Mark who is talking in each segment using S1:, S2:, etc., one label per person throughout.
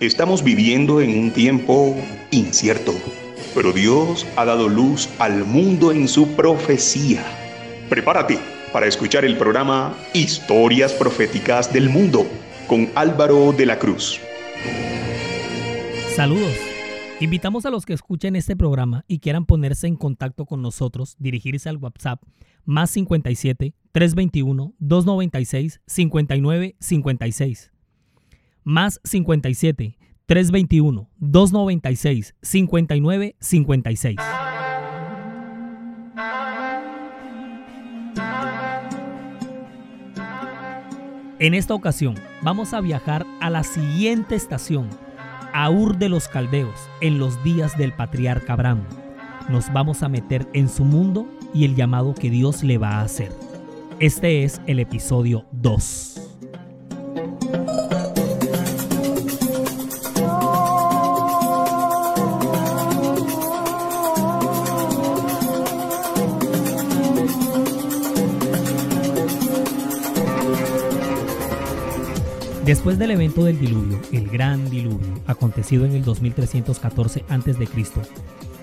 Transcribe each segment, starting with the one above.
S1: Estamos viviendo en un tiempo incierto, pero Dios ha dado luz al mundo en su profecía. Prepárate para escuchar el programa Historias Proféticas del Mundo con Álvaro de la Cruz.
S2: Saludos. Invitamos a los que escuchen este programa y quieran ponerse en contacto con nosotros, dirigirse al WhatsApp más 57 321 296 59 56 más 57 321 296 59 56. En esta ocasión vamos a viajar a la siguiente estación, a Ur de los Caldeos, en los días del patriarca Abraham. Nos vamos a meter en su mundo y el llamado que Dios le va a hacer. Este es el episodio 2. Después del evento del diluvio, el gran diluvio, acontecido en el 2314 a.C.,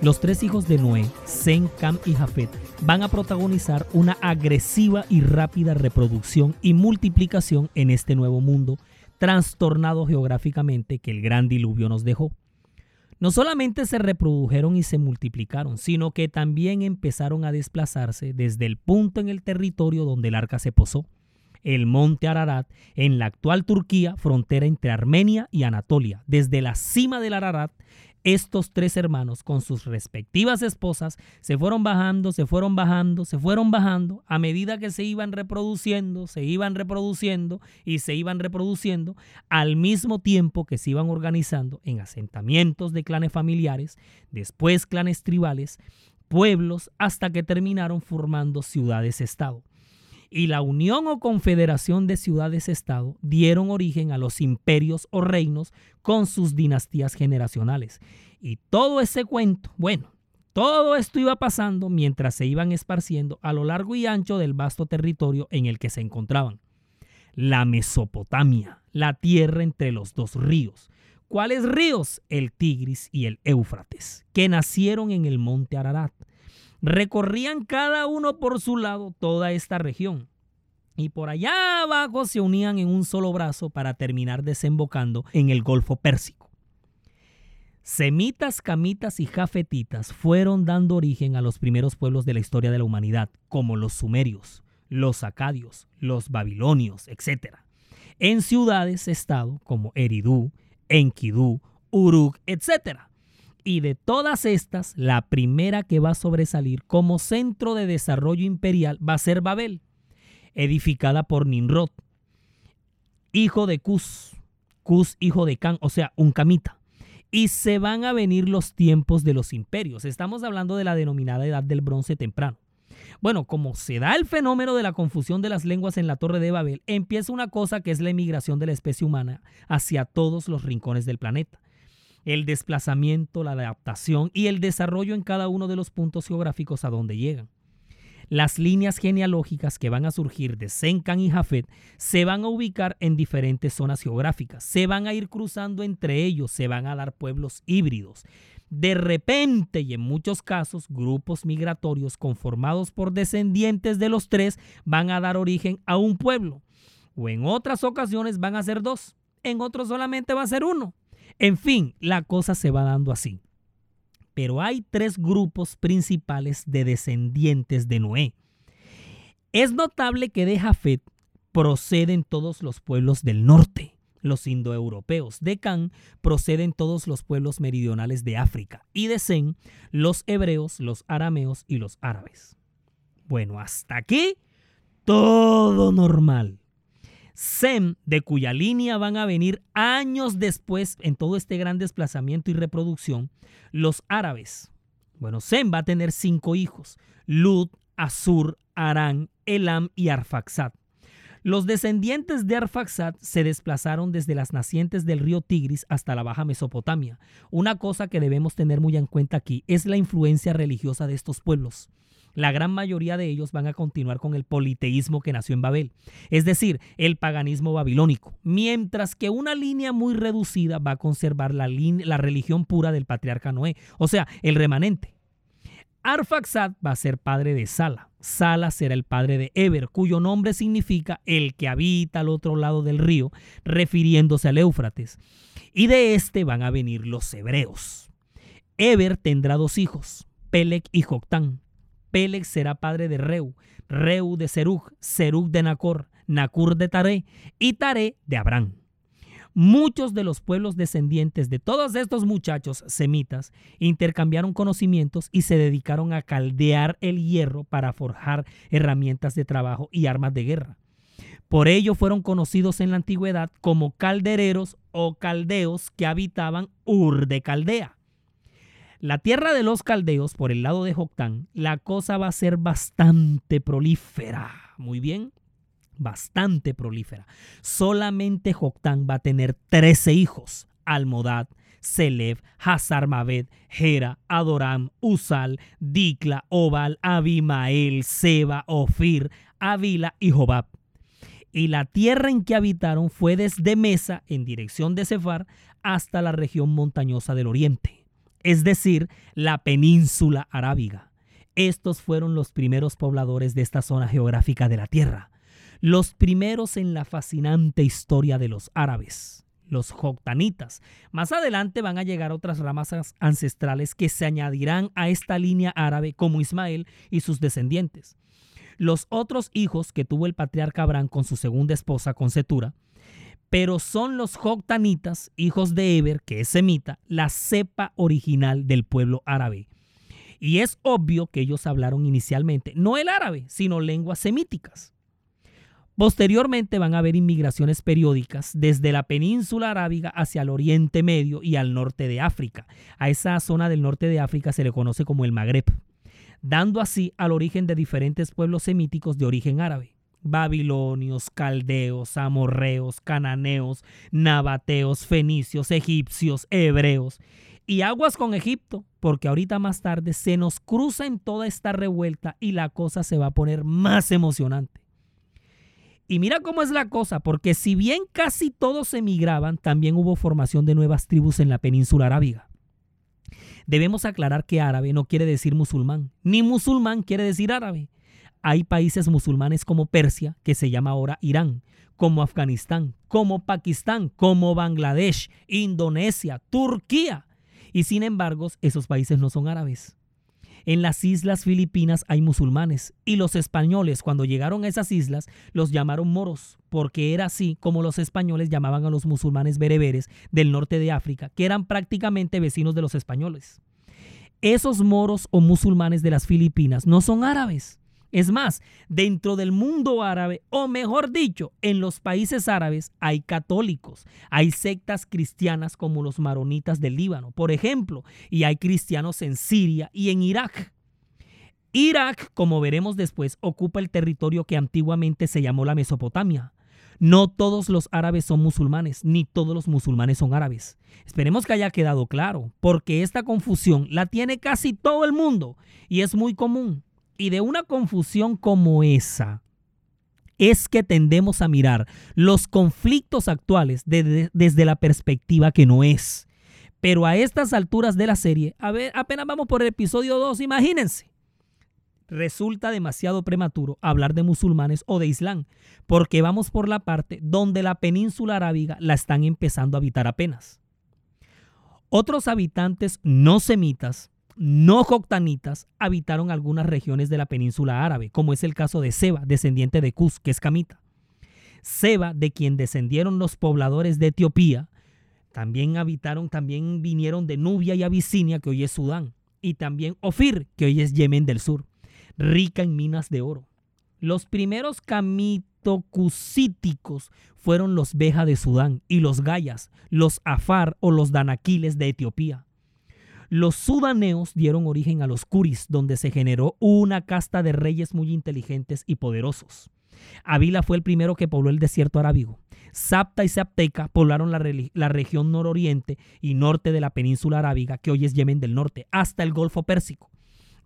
S2: los tres hijos de Noé, Sem, Cam y Jafet, van a protagonizar una agresiva y rápida reproducción y multiplicación en este nuevo mundo, trastornado geográficamente que el gran diluvio nos dejó. No solamente se reprodujeron y se multiplicaron, sino que también empezaron a desplazarse desde el punto en el territorio donde el arca se posó el monte Ararat, en la actual Turquía, frontera entre Armenia y Anatolia. Desde la cima del Ararat, estos tres hermanos con sus respectivas esposas se fueron bajando, se fueron bajando, se fueron bajando a medida que se iban reproduciendo, se iban reproduciendo y se iban reproduciendo al mismo tiempo que se iban organizando en asentamientos de clanes familiares, después clanes tribales, pueblos, hasta que terminaron formando ciudades-estado y la unión o confederación de ciudades-estado dieron origen a los imperios o reinos con sus dinastías generacionales. Y todo ese cuento, bueno, todo esto iba pasando mientras se iban esparciendo a lo largo y ancho del vasto territorio en el que se encontraban. La Mesopotamia, la tierra entre los dos ríos. ¿Cuáles ríos? El Tigris y el Éufrates, que nacieron en el monte Ararat recorrían cada uno por su lado toda esta región. Y por allá abajo se unían en un solo brazo para terminar desembocando en el Golfo Pérsico. Semitas, camitas y jafetitas fueron dando origen a los primeros pueblos de la historia de la humanidad, como los sumerios, los acadios, los babilonios, etc. En ciudades-estado como Eridú, Enkidu, Uruk, etc. Y de todas estas, la primera que va a sobresalir como centro de desarrollo imperial va a ser Babel, edificada por Nimrod, hijo de Cus, Cus hijo de Can, o sea, un camita. Y se van a venir los tiempos de los imperios. Estamos hablando de la denominada edad del bronce temprano. Bueno, como se da el fenómeno de la confusión de las lenguas en la Torre de Babel, empieza una cosa que es la emigración de la especie humana hacia todos los rincones del planeta el desplazamiento, la adaptación y el desarrollo en cada uno de los puntos geográficos a donde llegan. Las líneas genealógicas que van a surgir de Senkan y Jafet se van a ubicar en diferentes zonas geográficas, se van a ir cruzando entre ellos, se van a dar pueblos híbridos. De repente y en muchos casos, grupos migratorios conformados por descendientes de los tres van a dar origen a un pueblo. O en otras ocasiones van a ser dos, en otros solamente va a ser uno. En fin, la cosa se va dando así. Pero hay tres grupos principales de descendientes de Noé. Es notable que de Jafet proceden todos los pueblos del norte, los indoeuropeos. De Can proceden todos los pueblos meridionales de África. Y de Zen, los hebreos, los arameos y los árabes. Bueno, hasta aquí todo normal. Sem, de cuya línea van a venir años después en todo este gran desplazamiento y reproducción, los árabes. Bueno, Sem va a tener cinco hijos, Lud, Asur, Arán, Elam y Arfaxad. Los descendientes de Arfaxad se desplazaron desde las nacientes del río Tigris hasta la Baja Mesopotamia. Una cosa que debemos tener muy en cuenta aquí es la influencia religiosa de estos pueblos. La gran mayoría de ellos van a continuar con el politeísmo que nació en Babel, es decir, el paganismo babilónico, mientras que una línea muy reducida va a conservar la, la religión pura del patriarca Noé, o sea, el remanente. Arfaxad va a ser padre de Sala. Sala será el padre de Eber, cuyo nombre significa el que habita al otro lado del río, refiriéndose al Éufrates. Y de este van a venir los hebreos. Eber tendrá dos hijos, Pelec y Joctán. Pelec será padre de Reu, Reu de Serug, Serug de Nacor, Nacur de Taré y Taré de Abraham. Muchos de los pueblos descendientes de todos estos muchachos semitas intercambiaron conocimientos y se dedicaron a caldear el hierro para forjar herramientas de trabajo y armas de guerra. Por ello fueron conocidos en la antigüedad como caldereros o caldeos que habitaban Ur de Caldea. La tierra de los caldeos, por el lado de Joctán, la cosa va a ser bastante prolífera. Muy bien, bastante prolífera. Solamente Joctán va a tener 13 hijos. Almodad, Selev, Hazar Maved, Hera, Adoram, Usal, Dikla, Obal, Abimael, Seba, Ofir, Avila y Jobab. Y la tierra en que habitaron fue desde Mesa, en dirección de Sefar, hasta la región montañosa del oriente es decir, la península arábiga. Estos fueron los primeros pobladores de esta zona geográfica de la tierra, los primeros en la fascinante historia de los árabes, los joctanitas. Más adelante van a llegar otras ramas ancestrales que se añadirán a esta línea árabe como Ismael y sus descendientes. Los otros hijos que tuvo el patriarca Abraham con su segunda esposa, con Setura, pero son los Joctanitas, hijos de Eber, que es semita, la cepa original del pueblo árabe. Y es obvio que ellos hablaron inicialmente no el árabe, sino lenguas semíticas. Posteriormente van a haber inmigraciones periódicas desde la península arábiga hacia el Oriente Medio y al norte de África. A esa zona del norte de África se le conoce como el Magreb, dando así al origen de diferentes pueblos semíticos de origen árabe babilonios, caldeos, amorreos, cananeos, nabateos, fenicios, egipcios, hebreos. Y aguas con Egipto, porque ahorita más tarde se nos cruza en toda esta revuelta y la cosa se va a poner más emocionante. Y mira cómo es la cosa, porque si bien casi todos emigraban, también hubo formación de nuevas tribus en la península arábiga. Debemos aclarar que árabe no quiere decir musulmán, ni musulmán quiere decir árabe hay países musulmanes como Persia, que se llama ahora Irán, como Afganistán, como Pakistán, como Bangladesh, Indonesia, Turquía. Y sin embargo, esos países no son árabes. En las islas filipinas hay musulmanes y los españoles cuando llegaron a esas islas los llamaron moros, porque era así como los españoles llamaban a los musulmanes bereberes del norte de África, que eran prácticamente vecinos de los españoles. Esos moros o musulmanes de las Filipinas no son árabes, es más, dentro del mundo árabe, o mejor dicho, en los países árabes hay católicos, hay sectas cristianas como los maronitas del Líbano, por ejemplo, y hay cristianos en Siria y en Irak. Irak, como veremos después, ocupa el territorio que antiguamente se llamó la Mesopotamia. No todos los árabes son musulmanes, ni todos los musulmanes son árabes. Esperemos que haya quedado claro, porque esta confusión la tiene casi todo el mundo y es muy común. Y de una confusión como esa, es que tendemos a mirar los conflictos actuales desde la perspectiva que no es. Pero a estas alturas de la serie, a ver, apenas vamos por el episodio 2, imagínense. Resulta demasiado prematuro hablar de musulmanes o de Islam, porque vamos por la parte donde la península arábiga la están empezando a habitar apenas. Otros habitantes no semitas no joctanitas habitaron algunas regiones de la península árabe, como es el caso de Seba, descendiente de Cus, que es camita. Seba, de quien descendieron los pobladores de Etiopía, también habitaron, también vinieron de Nubia y Abisinia, que hoy es Sudán, y también Ofir, que hoy es Yemen del Sur, rica en minas de oro. Los primeros camitocusíticos fueron los Beja de Sudán y los Gayas, los Afar o los Danaquiles de Etiopía. Los sudaneos dieron origen a los curis, donde se generó una casta de reyes muy inteligentes y poderosos. Avila fue el primero que pobló el desierto arábigo. Sapta y Sapteca poblaron la, la, región nororiente y norte de la península arábiga, que hoy es Yemen del Norte, hasta el Golfo Pérsico.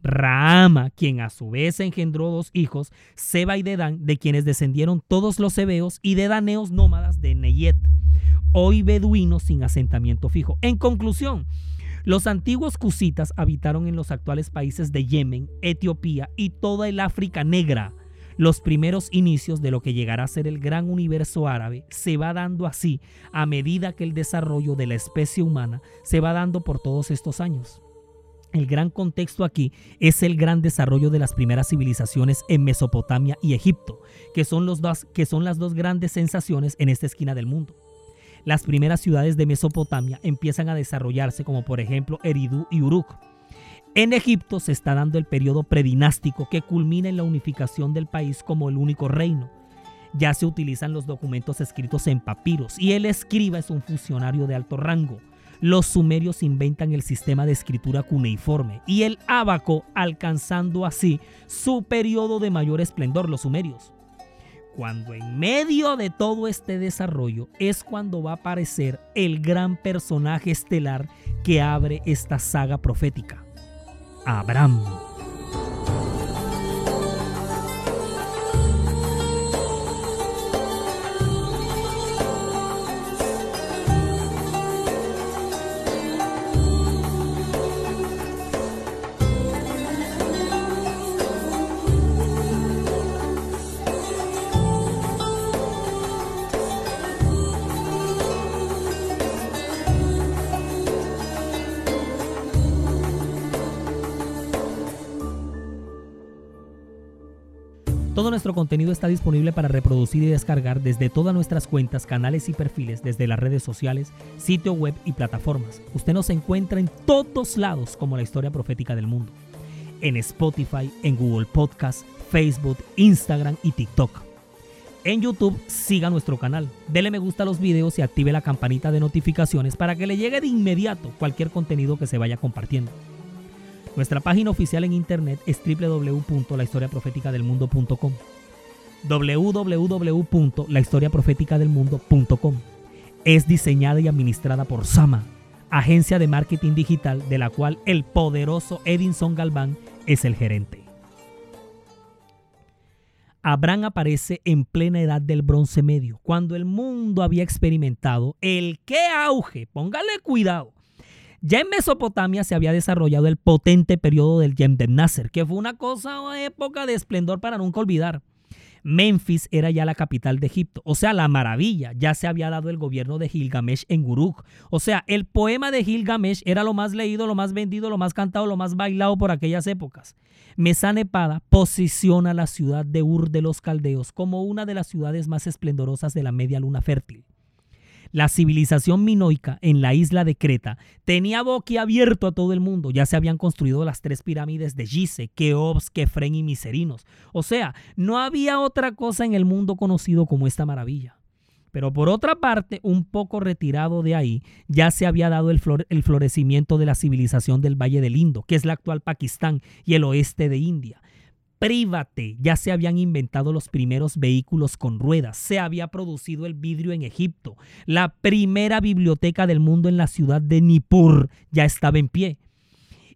S2: Rahama, quien a su vez engendró dos hijos, Seba y Dedán, de quienes descendieron todos los hebeos y dedaneos nómadas de Neyet, hoy beduinos sin asentamiento fijo. En conclusión, los antiguos cusitas habitaron en los actuales países de Yemen, Etiopía y toda el África negra. Los primeros inicios de lo que llegará a ser el gran universo árabe se va dando así a medida que el desarrollo de la especie humana se va dando por todos estos años. El gran contexto aquí es el gran desarrollo de las primeras civilizaciones en Mesopotamia y Egipto, que son, los dos, que son las dos grandes sensaciones en esta esquina del mundo. Las primeras ciudades de Mesopotamia empiezan a desarrollarse como por ejemplo Eridu y Uruk, en Egipto se está dando el periodo predinástico que culmina en la unificación del país como el único reino. Ya se utilizan los documentos escritos en papiros y el escriba es un funcionario de alto rango. Los sumerios inventan el sistema de escritura cuneiforme y el ábaco alcanzando así su periodo de mayor esplendor, los sumerios. Cuando en medio de todo este desarrollo es cuando va a aparecer el gran personaje estelar que abre esta saga profética. Abraham. Todo nuestro contenido está disponible para reproducir y descargar desde todas nuestras cuentas, canales y perfiles, desde las redes sociales, sitio web y plataformas. Usted nos encuentra en todos lados como la historia profética del mundo. En Spotify, en Google Podcast, Facebook, Instagram y TikTok. En YouTube siga nuestro canal, dele me gusta a los videos y active la campanita de notificaciones para que le llegue de inmediato cualquier contenido que se vaya compartiendo. Nuestra página oficial en internet es www.lahistoriaprofeticadelmundo.com www.lahistoriaprofeticadelmundo.com Es diseñada y administrada por Sama, agencia de marketing digital de la cual el poderoso Edinson Galván es el gerente. Abraham aparece en plena edad del bronce medio, cuando el mundo había experimentado el qué auge, póngale cuidado, ya en Mesopotamia se había desarrollado el potente periodo del Yemden Nasser, que fue una cosa, una época de esplendor para nunca olvidar. Memphis era ya la capital de Egipto, o sea, la maravilla. Ya se había dado el gobierno de Gilgamesh en Uruk. O sea, el poema de Gilgamesh era lo más leído, lo más vendido, lo más cantado, lo más bailado por aquellas épocas. Mesanepada posiciona la ciudad de Ur de los Caldeos como una de las ciudades más esplendorosas de la media luna fértil. La civilización minoica en la isla de Creta tenía boquiabierto a todo el mundo. Ya se habían construido las tres pirámides de Gise, Keops, Kefren y Miserinos. O sea, no había otra cosa en el mundo conocido como esta maravilla. Pero por otra parte, un poco retirado de ahí, ya se había dado el, el, florecimiento de la civilización del Valle del Indo, que es la actual Pakistán y el oeste de India. Prívate, ya se habían inventado los primeros vehículos con ruedas, se había producido el vidrio en Egipto, la primera biblioteca del mundo en la ciudad de Nippur ya estaba en pie.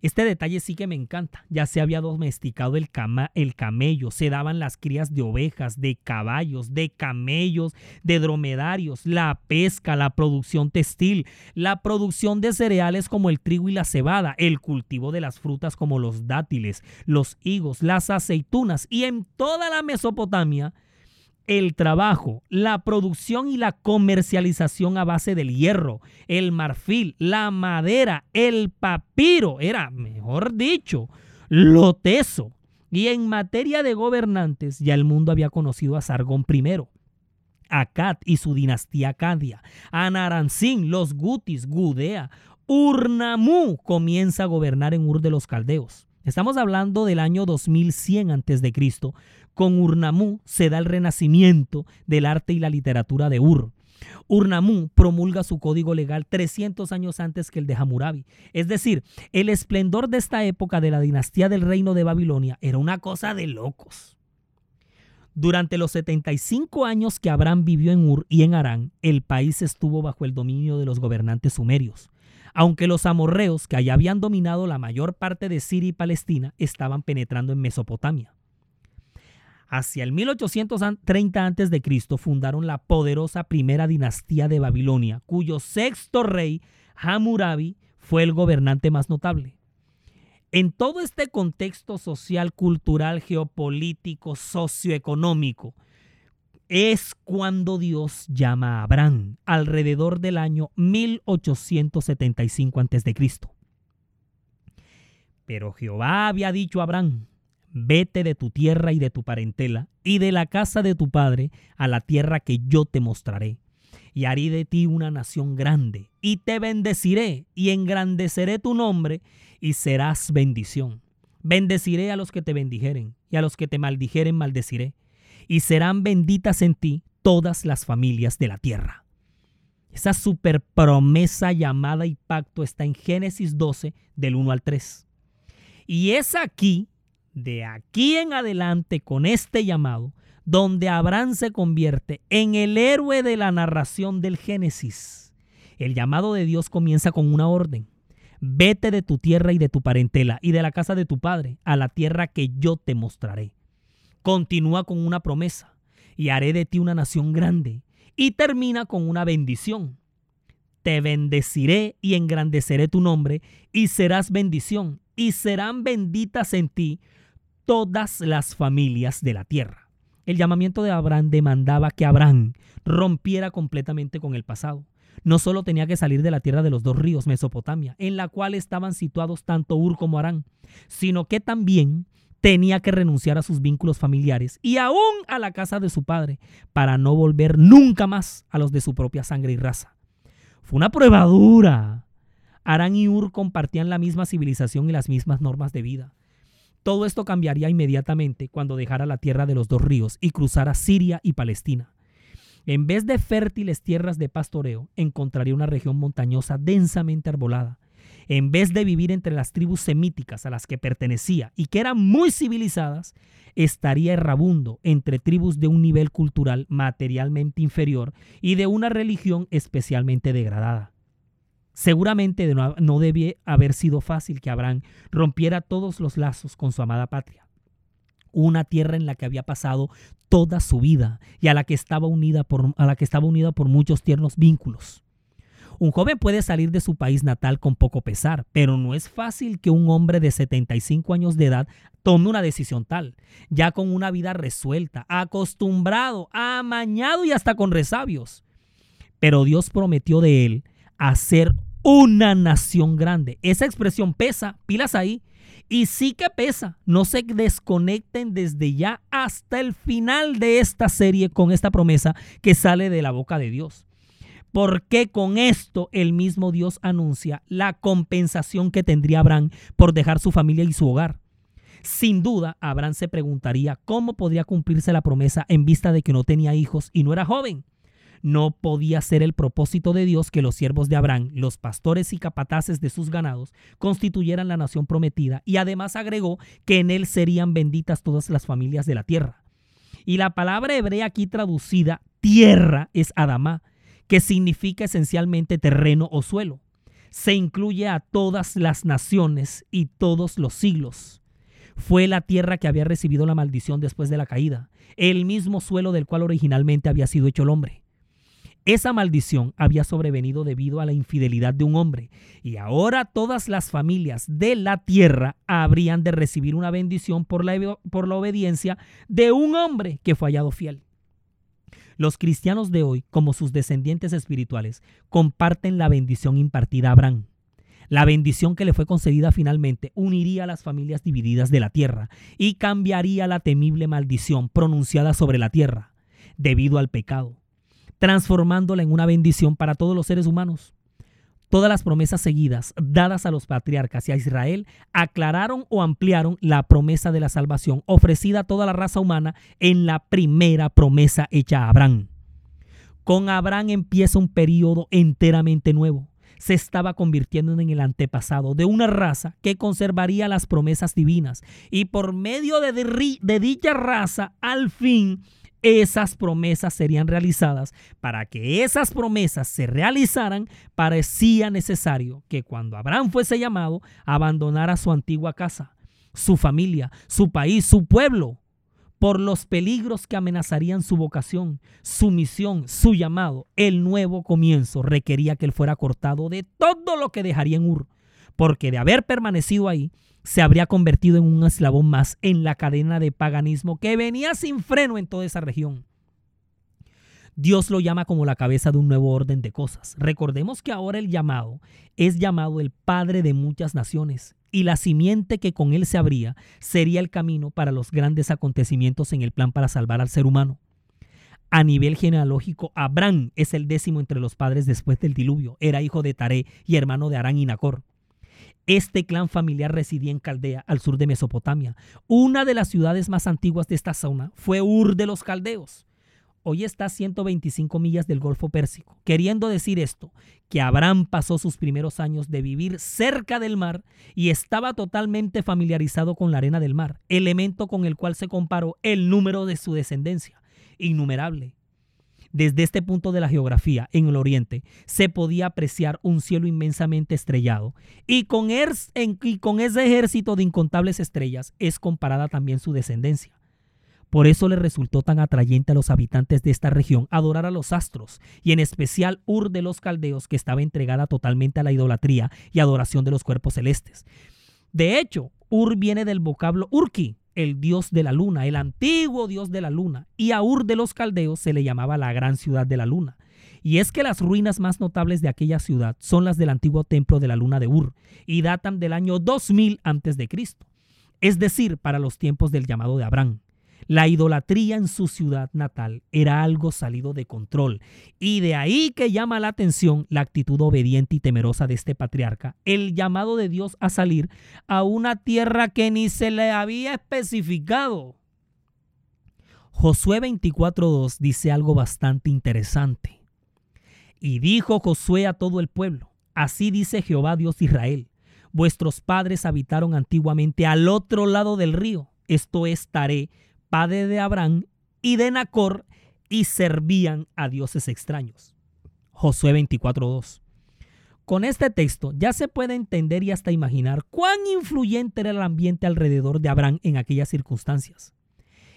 S2: Este detalle sí que me encanta. Ya se había domesticado el, el camello, se daban las crías de ovejas, de caballos, de camellos, de dromedarios, la pesca, la producción textil, la producción de cereales como el trigo y la cebada, el cultivo de las frutas como los dátiles, los higos, las aceitunas y en toda la Mesopotamia el trabajo, la producción y la comercialización a base del hierro, el marfil, la madera, el papiro, era, mejor dicho, lo teso. Y en materia de gobernantes, ya el mundo había conocido a Sargón I, a Kat y su dinastía Acadia, a Naranzín, los Gutis, Gudea, Urnamú comienza a gobernar en Ur de los Caldeos. Estamos hablando del año 2100 a.C., con Urnamú se da el renacimiento del arte y la literatura de Ur. Urnamú promulga su código legal 300 años antes que el de Hammurabi. Es decir, el esplendor de esta época de la dinastía del reino de Babilonia era una cosa de locos. Durante los 75 años que Abraham vivió en Ur y en Arán, el país estuvo bajo el dominio de los gobernantes sumerios. aunque los amorreos, que allá habían dominado la mayor parte de Siria y Palestina, estaban penetrando en Mesopotamia. Hacia el 1830 a.C. fundaron la poderosa primera dinastía de Babilonia, cuyo sexto rey, Hammurabi, fue el gobernante más notable. En todo este contexto social, cultural, geopolítico, socioeconómico, es cuando Dios llama a Abraham alrededor del año 1875 a.C. Pero Jehová había dicho a Abraham, vete de tu tierra y de tu parentela y de la casa de tu padre a la tierra que yo te mostraré. Y haré de ti una nación grande, y te bendeciré, y engrandeceré tu nombre, y serás bendición. Bendeciré a los que te bendijeren, y a los que te maldijeren maldeciré, y serán benditas en ti todas las familias de la tierra. Esa super promesa llamada y pacto está en Génesis 12, del 1 al 3. Y es aquí de aquí en adelante con este llamado, donde Abraham se convierte en el héroe de la narración del Génesis. El llamado de Dios comienza con una orden. Vete de tu tierra y de tu parentela y de la casa de tu padre a la tierra que yo te mostraré. Continúa con una promesa y haré de ti una nación grande. Y termina con una bendición. Te bendeciré y engrandeceré tu nombre y serás bendición y serán benditas en ti todas las familias de la tierra. El llamamiento de Abraham demandaba que Abraham rompiera completamente con el pasado. No solo tenía que salir de la tierra de los dos ríos, Mesopotamia, en la cual estaban situados tanto Ur como Arán, sino que también tenía que renunciar a sus vínculos familiares y aún a la casa de su padre, para no volver nunca más a los de su propia sangre y raza. Fue una prueba dura. Arán y Ur compartían la misma civilización y las mismas normas de vida. Todo esto cambiaría inmediatamente cuando dejara la tierra de los dos ríos y cruzara Siria y Palestina. En vez de fértiles tierras de pastoreo, encontraría una región montañosa densamente arbolada. En vez de vivir entre las tribus semíticas a las que pertenecía y que eran muy civilizadas, estaría errabundo entre tribus de un nivel cultural materialmente inferior y de una religión especialmente degradada. Seguramente no debía haber sido fácil que Abraham rompiera todos los lazos con su amada patria. Una tierra en la que había pasado toda su vida y a la que estaba unida por, a la que estaba unida por muchos tiernos vínculos. Un joven puede salir de su país natal con poco pesar, pero no es fácil que un hombre de 75 años de edad tome una decisión tal, ya con una vida resuelta, acostumbrado, amañado y hasta con resabios. Pero Dios prometió de él hacer una nación grande. Esa expresión pesa, pilas ahí. Y sí que pesa. No se desconecten desde ya hasta el final de esta serie con esta promesa que sale de la boca de Dios. Porque con esto el mismo Dios anuncia la compensación que tendría Abraham por dejar su familia y su hogar. Sin duda, Abraham se preguntaría cómo podría cumplirse la promesa en vista de que no tenía hijos y no era joven no podía ser el propósito de Dios que los siervos de Abraham, los pastores y capataces de sus ganados, constituyeran la nación prometida y además agregó que en él serían benditas todas las familias de la tierra. Y la palabra hebrea aquí traducida tierra es Adamá, que significa esencialmente terreno o suelo. Se incluye a todas las naciones y todos los siglos. Fue la tierra que había recibido la maldición después de la caída, el mismo suelo del cual originalmente había sido hecho el hombre. Esa maldición había sobrevenido debido a la infidelidad de un hombre, y ahora todas las familias de la tierra habrían de recibir una bendición por la, por la obediencia de un hombre que fue hallado fiel. Los cristianos de hoy, como sus descendientes espirituales, comparten la bendición impartida a Abraham. La bendición que le fue concedida finalmente uniría a las familias divididas de la tierra y cambiaría la temible maldición pronunciada sobre la tierra debido al pecado transformándola en una bendición para todos los seres humanos. Todas las promesas seguidas dadas a los patriarcas y a Israel aclararon o ampliaron la promesa de la salvación ofrecida a toda la raza humana en la primera promesa hecha a Abraham. Con Abraham empieza un periodo enteramente nuevo. Se estaba convirtiendo en el antepasado de una raza que conservaría las promesas divinas y por medio de, de dicha raza al fin esas promesas serían realizadas. Para que esas promesas se realizaran, parecía necesario que cuando Abraham fuese llamado, abandonara su antigua casa, su familia, su país, su pueblo, por los peligros que amenazarían su vocación, su misión, su llamado. El nuevo comienzo requería que él fuera cortado de todo lo que dejaría en Ur, porque de haber permanecido ahí, se habría convertido en un eslabón más en la cadena de paganismo que venía sin freno en toda esa región. Dios lo llama como la cabeza de un nuevo orden de cosas. Recordemos que ahora el llamado es llamado el Padre de muchas naciones y la simiente que con él se abría sería el camino para los grandes acontecimientos en el plan para salvar al ser humano. A nivel genealógico, Abraham es el décimo entre los padres después del diluvio. Era hijo de Taré y hermano de Arán y Nacor. Este clan familiar residía en Caldea, al sur de Mesopotamia. Una de las ciudades más antiguas de esta zona fue Ur de los Caldeos. Hoy está a 125 millas del Golfo Pérsico. Queriendo decir esto, que Abraham pasó sus primeros años de vivir cerca del mar y estaba totalmente familiarizado con la arena del mar, elemento con el cual se comparó el número de su descendencia, innumerable. Desde este punto de la geografía, en el oriente, se podía apreciar un cielo inmensamente estrellado, y con, y con ese ejército de incontables estrellas es comparada también su descendencia. Por eso le resultó tan atrayente a los habitantes de esta región adorar a los astros, y en especial Ur de los Caldeos, que estaba entregada totalmente a la idolatría y adoración de los cuerpos celestes. De hecho, Ur viene del vocablo Urki, el dios de la luna, el antiguo dios de la luna, y a Ur de los Caldeos se le llamaba la gran ciudad de la luna. Y es que las ruinas más notables de aquella ciudad son las del antiguo templo de la luna de Ur, y datan del año 2000 a.C., es decir, para los tiempos del llamado de Abraham. La idolatría en su ciudad natal era algo salido de control y de ahí que llama la atención la actitud obediente y temerosa de este patriarca, el llamado de Dios a salir a una tierra que ni se le había especificado. Josué 24.2 dice algo bastante interesante. Y dijo Josué a todo el pueblo, así dice Jehová Dios de Israel, vuestros padres habitaron antiguamente al otro lado del río, esto es Taré, padre de Abraham y de Nacor, y servían a dioses extraños. Josué 24.2. Con este texto ya se puede entender y hasta imaginar cuán influyente era el ambiente alrededor de Abraham en aquellas circunstancias.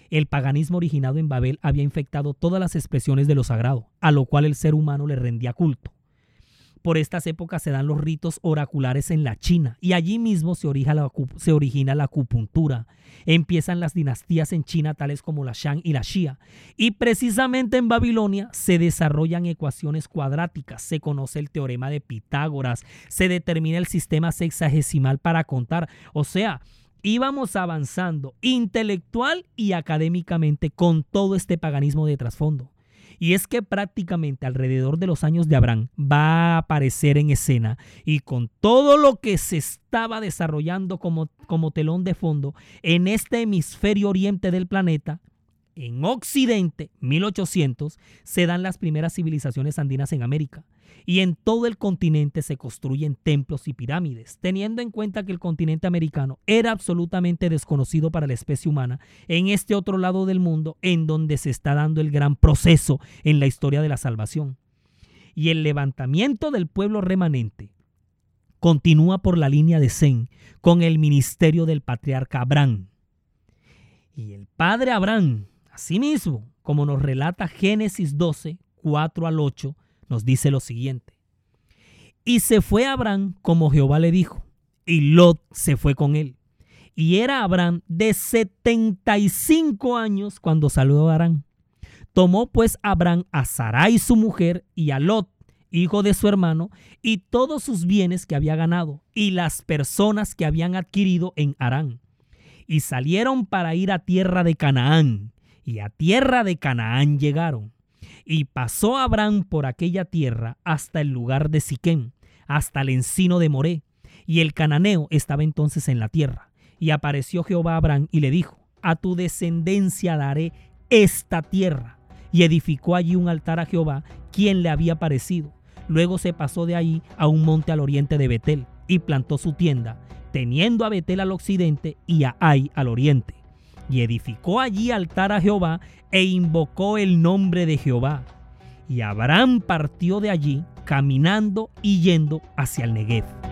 S2: El paganismo originado en Babel había infectado todas las expresiones de lo sagrado, a lo cual el ser humano le rendía culto. Por estas épocas se dan los ritos oraculares en la China y allí mismo se origina, la, acupuntura. Empiezan las dinastías en China tales como la Shang y la Xia. Y precisamente en Babilonia se desarrollan ecuaciones cuadráticas, se conoce el teorema de Pitágoras, se determina el sistema sexagesimal para contar. O sea, íbamos avanzando intelectual y académicamente con todo este paganismo de trasfondo. Y es que prácticamente alrededor de los años de Abraham va a aparecer en escena y con todo lo que se estaba desarrollando como, como telón de fondo en este hemisferio oriente del planeta, en Occidente, 1800, se dan las primeras civilizaciones andinas en América y en todo el continente se construyen templos y pirámides, teniendo en cuenta que el continente americano era absolutamente desconocido para la especie humana en este otro lado del mundo en donde se está dando el gran proceso en la historia de la salvación. Y el levantamiento del pueblo remanente continúa por la línea de Zen con el ministerio del patriarca Abraham. Y el padre Abraham, asimismo, como nos relata Génesis 12, 4 al 8, nos dice lo siguiente. Y se fue Abraham como Jehová le dijo, y Lot se fue con él. Y era Abraham de 75 años cuando salió Abraham. Tomó pues Abraham a Sarai su mujer y a Lot, hijo de su hermano, y todos sus bienes que había ganado, y las personas que habían adquirido en Arán. Y salieron para ir a tierra de Canaán, y a tierra de Canaán llegaron. Y pasó Abraham por aquella tierra hasta el lugar de Siquén, hasta el encino de Moré. Y el cananeo estaba entonces en la tierra. Y apareció Jehová a Abraham y le dijo, a tu descendencia daré esta tierra. Y edificó allí un altar a Jehová, quien le había parecido. Luego se pasó de allí a un monte al oriente de Betel y plantó su tienda, teniendo a Betel al occidente y a Ai al oriente. Y edificó allí altar a Jehová e invocó el nombre de Jehová. Y Abraham partió de allí caminando y yendo hacia el Negev.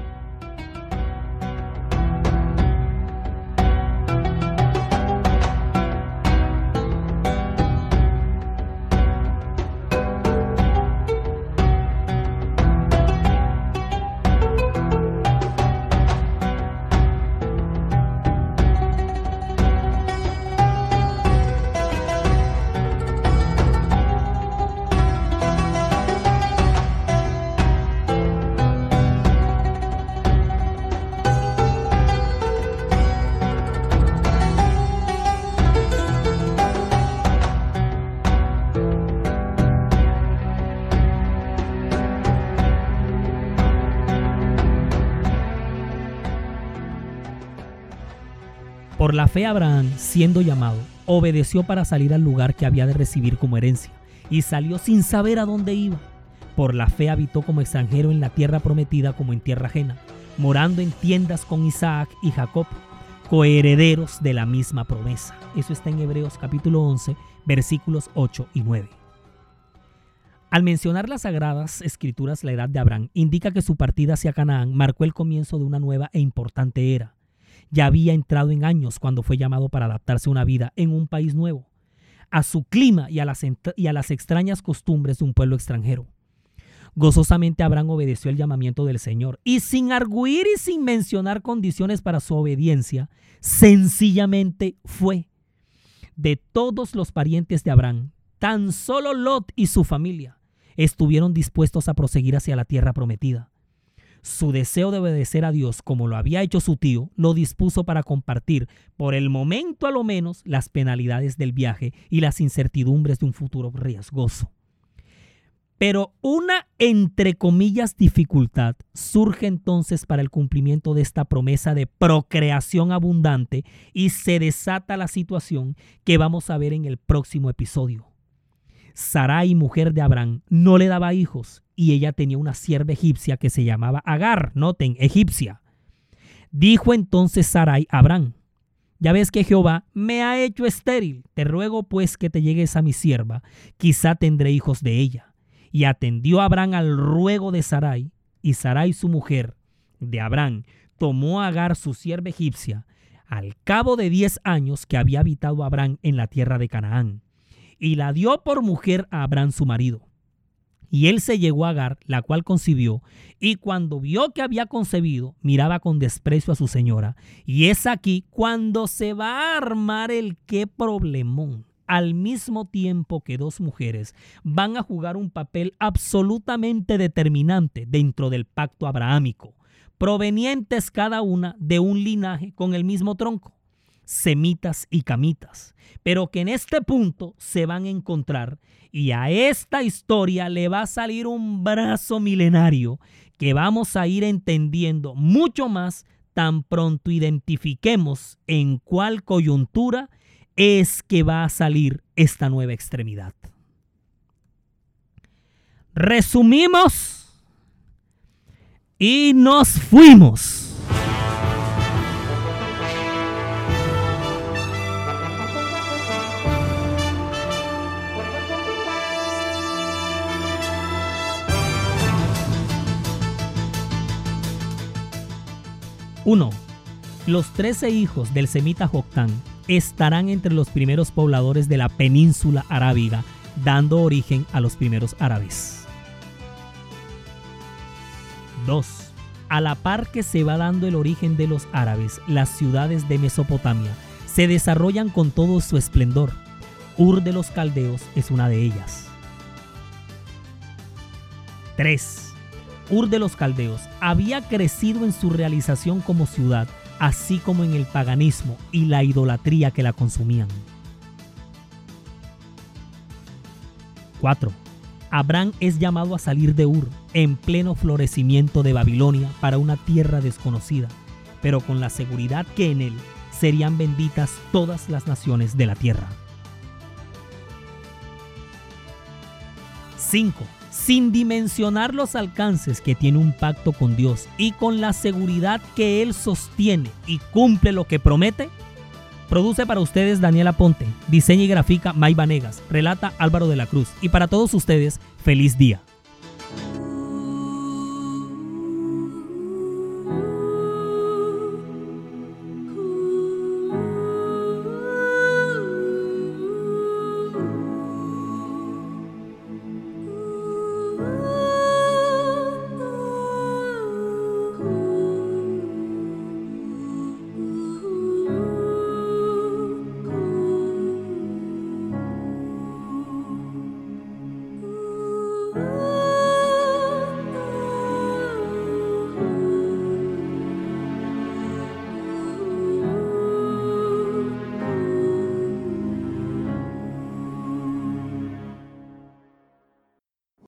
S2: Fe Abraham, siendo llamado, obedeció para salir al lugar que había de recibir como herencia, y salió sin saber a dónde iba. Por la fe habitó como extranjero en la tierra prometida como en tierra ajena, morando en tiendas con Isaac y Jacob, coherederos de la misma promesa. Eso está en Hebreos capítulo 11, versículos 8 y 9. Al mencionar las sagradas escrituras la edad de Abraham, indica que su partida hacia Canaán marcó el comienzo de una nueva e importante era ya había entrado en años cuando fue llamado para adaptarse a una vida en un país nuevo, a su clima y a las, y a las extrañas costumbres de un pueblo extranjero. Gozosamente Abraham obedeció el llamamiento del Señor y sin arguir y sin mencionar condiciones para su obediencia, sencillamente fue. De todos los parientes de Abraham, tan solo Lot y su familia estuvieron dispuestos a proseguir hacia la tierra prometida. Su deseo de obedecer a Dios como lo había hecho su tío lo dispuso para compartir, por el momento a lo menos, las penalidades del viaje y las incertidumbres de un futuro riesgoso. Pero una, entre comillas, dificultad surge entonces para el cumplimiento de esta promesa de procreación abundante y se desata la situación que vamos a ver en el próximo episodio. Sarai, mujer de Abraham, no le daba hijos y ella tenía una sierva egipcia que se llamaba Agar, noten, egipcia. Dijo entonces Sarai a Abraham, ya ves que Jehová me ha hecho estéril, te ruego pues que te llegues a mi sierva, quizá tendré hijos de ella. Y atendió Abraham al ruego de Sarai, y Sarai su mujer de Abraham tomó a Agar su sierva egipcia, al cabo de diez años que había habitado Abraham en la tierra de Canaán y la dio por mujer a Abraham su marido. Y él se llegó a Agar, la cual concibió, y cuando vio que había concebido, miraba con desprecio a su señora. Y es aquí cuando se va a armar el qué problemón. Al mismo tiempo que dos mujeres van a jugar un papel absolutamente determinante dentro del pacto abrahámico, provenientes cada una de un linaje con el mismo tronco semitas y camitas, pero que en este punto se van a encontrar y a esta historia le va a salir un brazo milenario que vamos a ir entendiendo mucho más tan pronto identifiquemos en cuál coyuntura es que va a salir esta nueva extremidad. Resumimos y nos fuimos. 1. Los trece hijos del semita Joctán estarán entre los primeros pobladores de la península arábiga, dando origen a los primeros árabes. 2. A la par que se va dando el origen de los árabes, las ciudades de Mesopotamia se desarrollan con todo su esplendor. Ur de los Caldeos es una de ellas. 3. Ur de los Caldeos había crecido en su realización como ciudad, así como en el paganismo y la idolatría que la consumían. 4. Abraham es llamado a salir de Ur en pleno florecimiento de Babilonia para una tierra desconocida, pero con la seguridad que en él serían benditas todas las naciones de la tierra. 5 sin dimensionar los alcances que tiene un pacto con Dios y con la seguridad que Él sostiene y cumple lo que promete, Produce para ustedes Daniela Ponte, diseña y grafica May Vanegas, relata Álvaro de la Cruz y para todos ustedes, feliz día.